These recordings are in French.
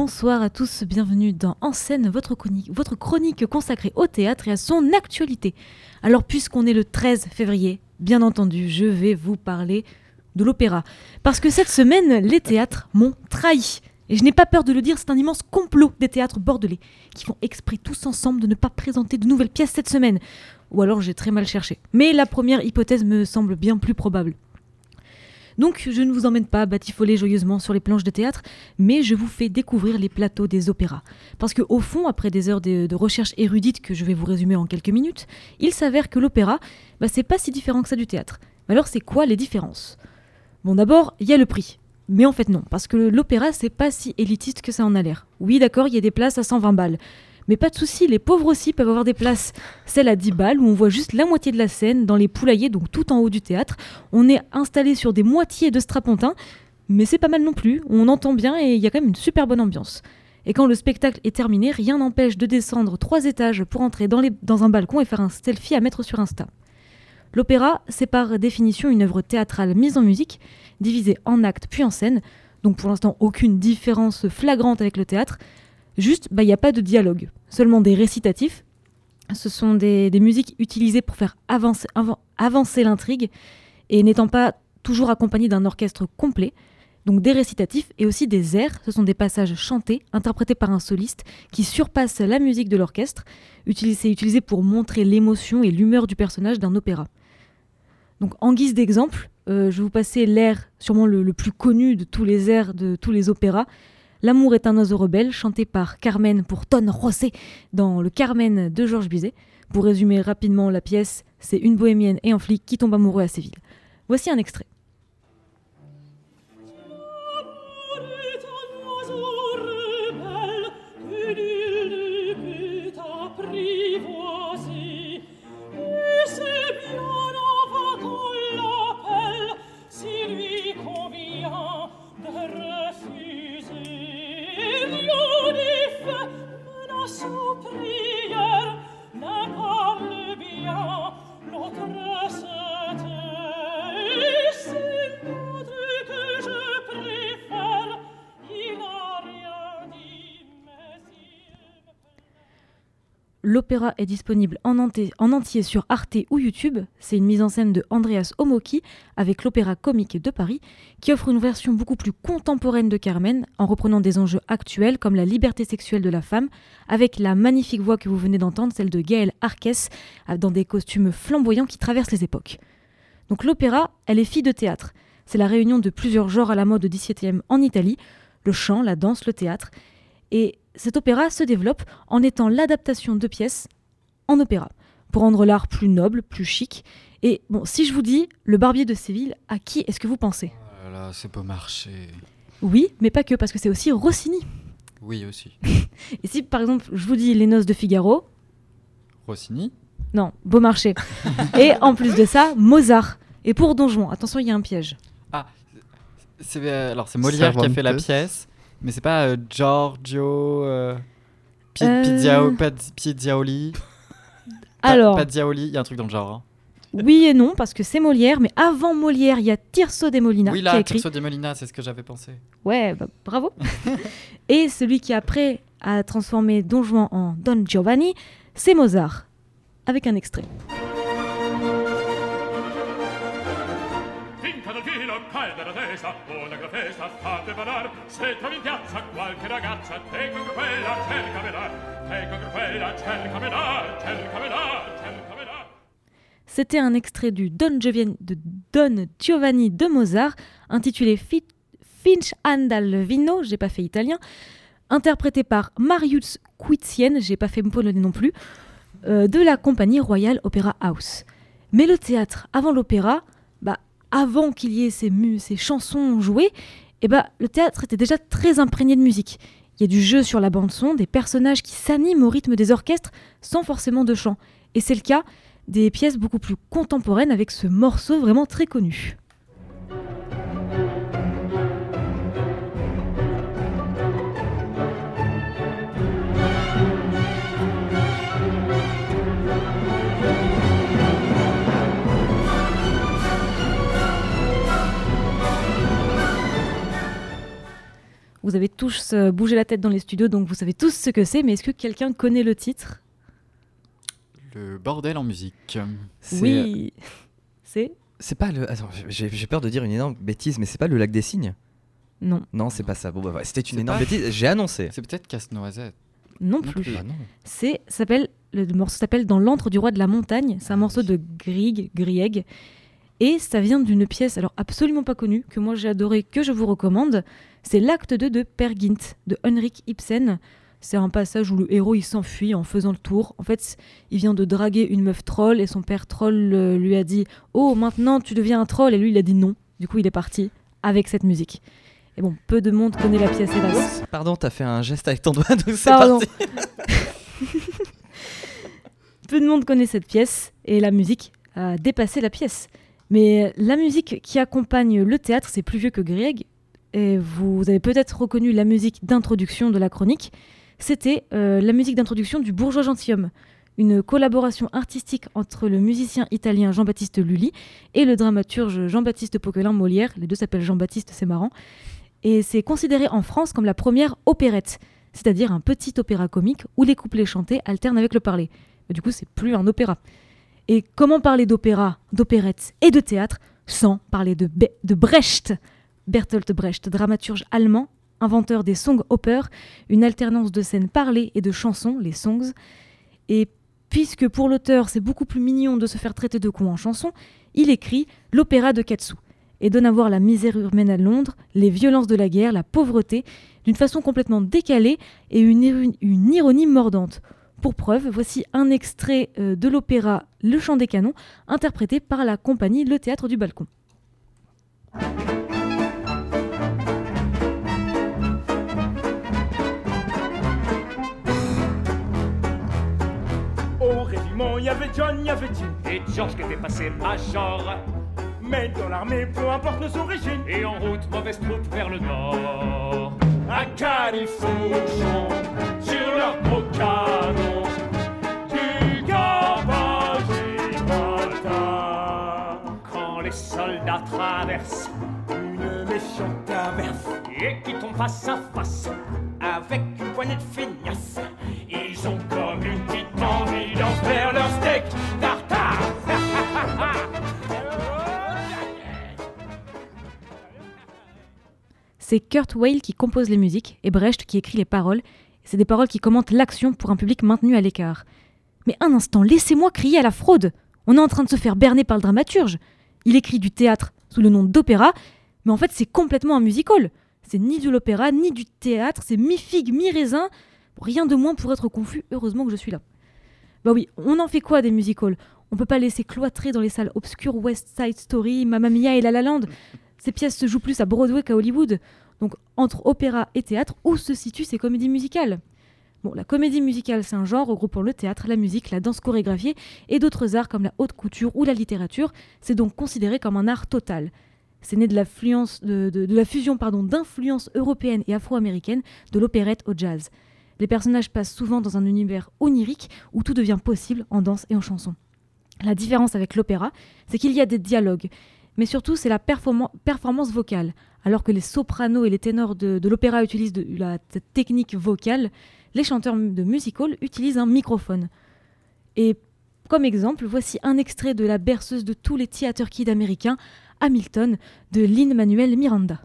bonsoir à tous, bienvenue dans En scène, votre chronique, consacrée au théâtre et à son actualité. Alors puisqu'on est le 13 février, bien entendu, je vais vous parler de l'opéra. Parce que cette semaine, les théâtres m'ont trahi. Et je n'ai pas peur de le dire, c'est un immense complot des théâtres bordelais qui font exprès tous ensemble de ne pas présenter de nouvelles pièces cette semaine. Ou alors j'ai très mal cherché. Mais la première hypothèse me semble bien plus probable. Donc je ne vous emmène pas batifoler joyeusement sur les planches de théâtre, mais je vous fais découvrir les plateaux des opéras. Parce que au fond, après des heures de, recherche érudite que je vais vous résumer en quelques minutes, il s'avère que l'opéra, bah, c'est pas si différent que ça du théâtre. Alors c'est quoi les différences? Bon d'abord, il y a le prix. Mais en fait non, parce que l'opéra c'est pas si élitiste que ça en a l'air. Oui d'accord, il y a des places à 120 balles. Mais pas de souci, les pauvres aussi peuvent avoir des places. Celle à 10 balles où on voit juste la moitié de la scène dans les poulaillers, donc tout en haut du théâtre. On est installé sur des moitiés de strapontin, mais c'est pas mal non plus. On entend bien et il y a quand même une super bonne ambiance. Et quand le spectacle est terminé, rien n'empêche de descendre trois étages pour entrer dans, dans un balcon et faire un selfie à mettre sur Insta. L'opéra, c'est par définition une œuvre théâtrale mise en musique, divisée en actes puis en scène, donc pour l'instant aucune différence flagrante avec le théâtre, juste bah, il n'y a pas de dialogue, seulement des récitatifs. Ce sont des, musiques utilisées pour faire avancer, avan- avancer l'intrigue, et n'étant pas toujours accompagnées d'un orchestre complet, donc des récitatifs et aussi des airs, ce sont des passages chantés, interprétés par un soliste, qui surpassent la musique de l'orchestre, c'est utilisé pour montrer l'émotion et l'humeur du personnage d'un opéra. Donc en guise d'exemple, euh, je vais vous passer l'air sûrement le plus connu de tous les airs de tous les opéras. L'amour est un oiseau rebelle, chanté par Carmen pour Ton Rosé dans le Carmen de Georges Bizet. Pour résumer rapidement la pièce, c'est une bohémienne et un flic qui tombent amoureux à Séville. Voici un extrait. L'opéra est disponible en, entier- en entier sur Arte ou YouTube. C'est une mise en scène de Andreas Omoki avec l'Opéra Comique de Paris, qui offre une version beaucoup plus contemporaine de Carmen, en reprenant des enjeux actuels comme la liberté sexuelle de la femme, avec la magnifique voix que vous venez d'entendre, celle de Gaël Arques, dans des costumes flamboyants qui traversent les époques. Donc l'opéra, elle est fille de théâtre. C'est la réunion de plusieurs genres à la mode au XVIIe en Italie, le chant, la danse, le théâtre. Et cet opéra se développe en étant l'adaptation de pièces en opéra, pour rendre l'art plus noble, plus chic. Et bon, si je vous dis Le Barbier de Séville, à qui est-ce que vous pensez? Oh là là, c'est beau marché. Oui, mais pas que, parce que c'est aussi Rossini. Oui aussi. Et si par exemple je vous dis Les Noces de Figaro, Rossini? Non, Beaumarchais. Et en plus de ça, Mozart. Et pour Don Juan, attention, il y a un piège. C'est euh, alors c'est Molière qui a fait la pièce, mais c'est pas euh, Giorgio euh, Pi- Euh. Pad-. Pa- Alors, Pazziaoli, il y a un truc dans le genre. hein. oui et non, parce que c'est Molière, mais avant Molière, il y a Tirso de Molina oui qui a là, écrit. Tirso di Molina, c'est ce que j'avais pensé. Ouais, bah, bravo. et celui qui après a transformé Don Juan en Don Giovanni, c'est Mozart. Avec un extrait. Vinca calda testa, una C'était un extrait du Don Giovanni de, Don Giovanni de Mozart, intitulé Fi- Finch andal vino, j'ai pas fait italien, interprété par Marius Quitzien, j'ai pas fait polonais non plus, euh, de la compagnie Royal Opera House. Mais le théâtre, avant l'opéra, bah, avant qu'il y ait ces, ces chansons jouées, eh bah, le théâtre était déjà très imprégné de musique. Il y a du jeu sur la bande-son, des personnages qui s'animent au rythme des orchestres sans forcément de chant. Et c'est le cas des pièces beaucoup plus contemporaines avec ce morceau vraiment très connu. Vous avez tous euh, bougé la tête dans les studios, donc vous savez tous ce que c'est, mais est-ce que quelqu'un connaît le titre? Le bordel en musique. Oui. C'est? C'est pas le. Attends, j'ai peur de dire une énorme bêtise, mais c'est pas le lac des cygnes? Non, Non, c'est pas ça. Bon, bah, c'était une énorme pas- bêtise. J'ai annoncé. C'est peut-être Casse-Noisette. non Non plus. Ah non. C'est s'appelle le morceau s'appelle Dans l'antre du roi de la montagne. C'est un Ah morceau de Grieg, Grieg, et ça vient d'une pièce alors absolument pas connue que moi j'ai adoré que je vous recommande. C'est l'acte 2 de Per Gynt de Henrik Ibsen. C'est un passage où le héros il s'enfuit en faisant le tour. En fait, il vient de draguer une meuf troll et son père troll euh, lui a dit "Oh, maintenant tu deviens un troll" et lui il a dit non. Du coup, il est parti avec cette musique. Et bon, peu de monde connaît la pièce hélas. Pardon, t'as fait un geste avec ton doigt, donc c'est Pardon. parti. Peu de monde connaît cette pièce et la musique a dépassé la pièce. Mais la musique qui accompagne le théâtre, c'est plus vieux que Grieg. Et vous avez peut-être reconnu la musique d'introduction de la chronique. C'était euh, la musique d'introduction du Bourgeois Gentilhomme, une collaboration artistique entre le musicien italien Jean-Baptiste Lully et le dramaturge Jean-Baptiste Poquelin Molière. Les deux s'appellent Jean-Baptiste, c'est marrant. Et c'est considéré en France comme la première opérette, c'est-à-dire un petit opéra comique où les couplets chantés alternent avec le parler. Mais du coup, c'est plus un opéra. Et comment parler d'opéra, d'opérette et de théâtre sans parler de, de Brecht? Bertolt Brecht, dramaturge allemand, inventeur des song opera, une alternance de scènes parlées et de chansons, les songs. Et puisque pour l'auteur c'est beaucoup plus mignon de se faire traiter de con en chanson, il écrit l'opéra de Katsu et donne à voir la misère humaine à Londres, les violences de la guerre, la pauvreté, d'une façon complètement décalée et une ironie mordante. Pour preuve, voici un extrait euh, de l'opéra Le Chant des Canons, interprété par la compagnie Le Théâtre du Balcon. Au régiment, il y avait John, il y avait Jim. Et George qui était passé major. Mais dans l'armée, peu importe nos origines. Et en route, mauvaise troupe vers le nord. À Califourchon, sur leurs gros soldats traversent une méchante averse. Et qui tombent face à face avec une poignée de feignasses. Ils ont comme une petite ambulance vers leur steak tartare. C'est Kurt Weill qui compose les musiques et Brecht qui écrit les paroles. C'est des paroles qui commentent l'action pour un public maintenu à l'écart. Mais un instant, laissez-moi crier à la fraude On est en train de se faire berner par le dramaturge. Il écrit du théâtre sous le nom d'opéra, mais en fait c'est complètement un musical. C'est ni de l'opéra, ni du théâtre, c'est mi-figue, mi-raisin. Rien de moins pour être confus, heureusement que je suis là. Bah oui, on en fait quoi des musicals? On peut pas laisser cloîtrer dans les salles obscures West Side Story, Mamma Mia et La La Land. Ces pièces se jouent plus à Broadway qu'à Hollywood. Donc entre opéra et théâtre, où se situent ces comédies musicales? La comédie musicale, c'est un genre regroupant le théâtre, la musique, la danse chorégraphiée et d'autres arts comme la haute couture ou la littérature. C'est donc considéré comme un art total. C'est né de la, de, la fusion d'influences européennes et afro-américaines de l'opérette au jazz. Les personnages passent souvent dans un univers onirique où tout devient possible en danse et en chanson. La différence avec l'opéra, c'est qu'il y a des dialogues, mais surtout c'est la performa- performance vocale. Alors que les sopranos et les ténors de, l'opéra utilisent de la technique vocale, les chanteurs de musical utilisent un microphone. Et comme exemple, voici un extrait de la berceuse de tous les theater kids américains, Hamilton, de Lin-Manuel Miranda.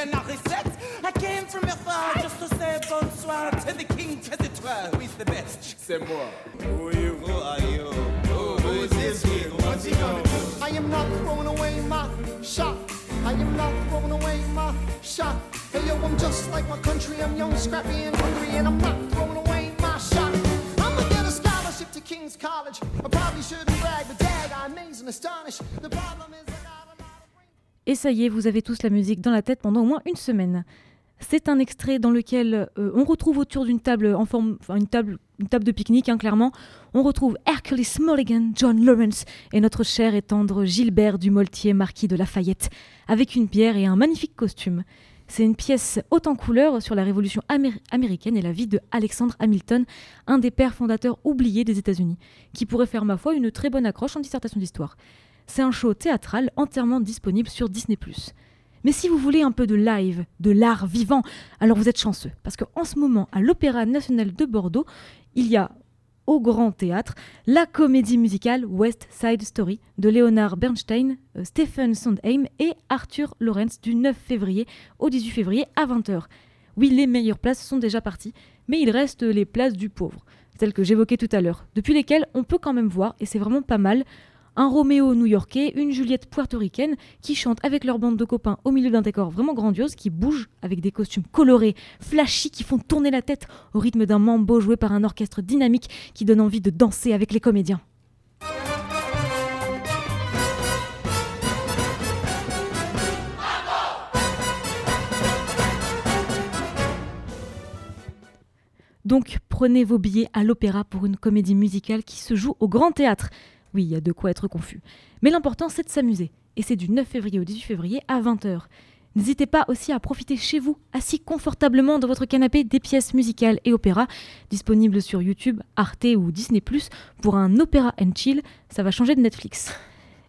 Revolutionary set. I came from Versailles just to say bonsoir to the king, cause it's well, who's the best? C'est moi. Who are you? Who are you? Who, who is this kid? What's he gonna do? I am not throwing away my shot. I am not throwing away my shot. Hey yo, I'm just like my country. I'm young, scrappy, and hungry, and I'm not throwing away my shot. I'm gonna get a scholarship to King's College. I probably shouldn't brag, but dag, I amaze and astonish. The Et ça y est, vous avez tous la musique dans la tête pendant au moins une semaine. C'est un extrait dans lequel euh, on retrouve autour d'une table en forme, enfin une table, de pique-nique, hein, clairement. On retrouve Hercules Mulligan, John Lawrence et notre cher et tendre Gilbert Dumoltier, marquis de Lafayette, avec une bière et un magnifique costume. C'est une pièce haute en couleurs sur la Révolution améri- américaine et la vie de Alexander Hamilton, un des pères fondateurs oubliés des États-Unis, qui pourrait faire, ma foi, une très bonne accroche en dissertation d'histoire. C'est un show théâtral entièrement disponible sur Disney+. Mais si vous voulez un peu de live, de l'art vivant, alors vous êtes chanceux, parce qu'en ce moment, à l'Opéra national de Bordeaux, il y a au Grand Théâtre la comédie musicale West Side Story de Leonard Bernstein, euh, Stephen Sondheim et Arthur Lawrence du 9 février au 18 février à 20h. Oui, les meilleures places sont déjà parties, mais il reste les places du pauvre, celles que j'évoquais tout à l'heure, depuis lesquelles on peut quand même voir, et c'est vraiment pas mal, un Roméo new-yorkais, une Juliette puertoricaine qui chantent avec leur bande de copains au milieu d'un décor vraiment grandiose, qui bouge avec des costumes colorés, flashy, qui font tourner la tête au rythme d'un mambo joué par un orchestre dynamique qui donne envie de danser avec les comédiens. Donc prenez vos billets à l'opéra pour une comédie musicale qui se joue au Grand Théâtre. Oui, il y a de quoi être confus. Mais l'important, c'est de s'amuser. Et c'est du 9 février au 18 février à 20h. N'hésitez pas aussi à profiter chez vous, assis confortablement dans votre canapé, des pièces musicales et opéras disponibles sur YouTube, Arte ou Disney ⁇ pour un opéra and chill. Ça va changer de Netflix.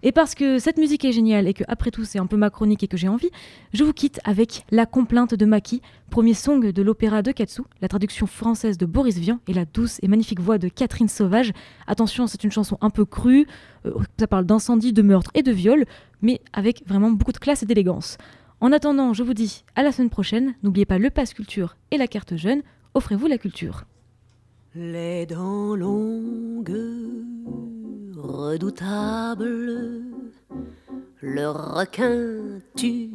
Et parce que cette musique est géniale et que après tout c'est un peu ma chronique et que j'ai envie, je vous quitte avec La complainte de Maki, premier song de l'opéra de Katsu, la traduction française de Boris Vian et la douce et magnifique voix de Catherine Sauvage. Attention, c'est une chanson un peu crue, euh, ça parle d'incendie, de meurtre et de viol, mais avec vraiment beaucoup de classe et d'élégance. En attendant, je vous dis à la semaine prochaine, n'oubliez pas le pass culture et la carte jeune, offrez-vous la culture. Les dents longues, redoutables, le requin tue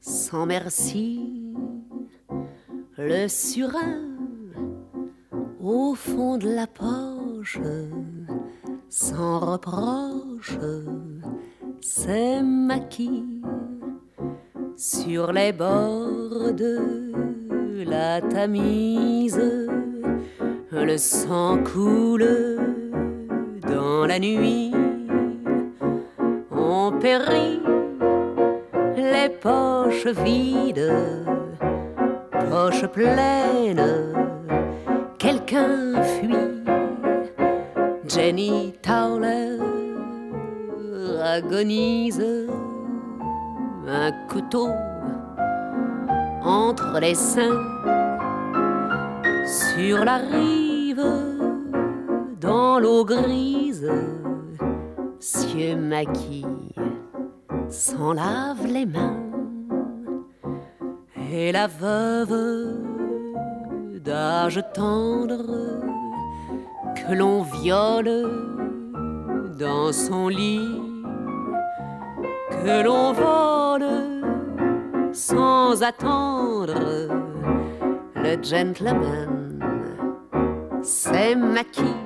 sans merci, le surin au fond de la poche, sans reproche, c'est maquis sur les bords de la Tamise. Le sang coule la nuit. On périt les poches vides, poches pleines. Quelqu'un fuit. Jenny Towler agonise. Un couteau entre les seins sur la rive, dans l'eau grise, cieux maquille s'en lave les mains. Et la veuve d'âge tendre que l'on viole dans son lit, que l'on vole sans attendre le gentleman c'est maquis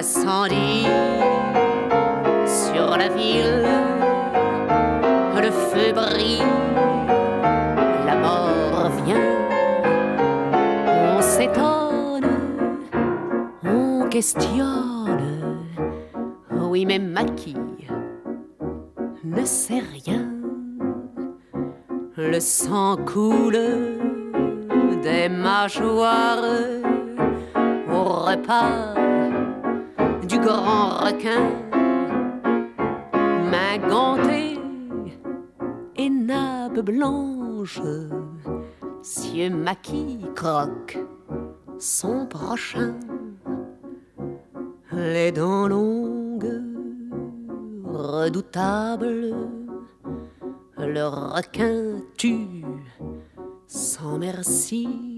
incendie sur la ville le feu brille la mort vient. On s'étonne on questionne. Oui mais maquis ne sait rien. Le sang coule des mâchoires au repas du grand requin. Main gantée et nappe blanche, cieux maquis croque son prochain. Les dents longues, redoutables, le requin tue sans merci.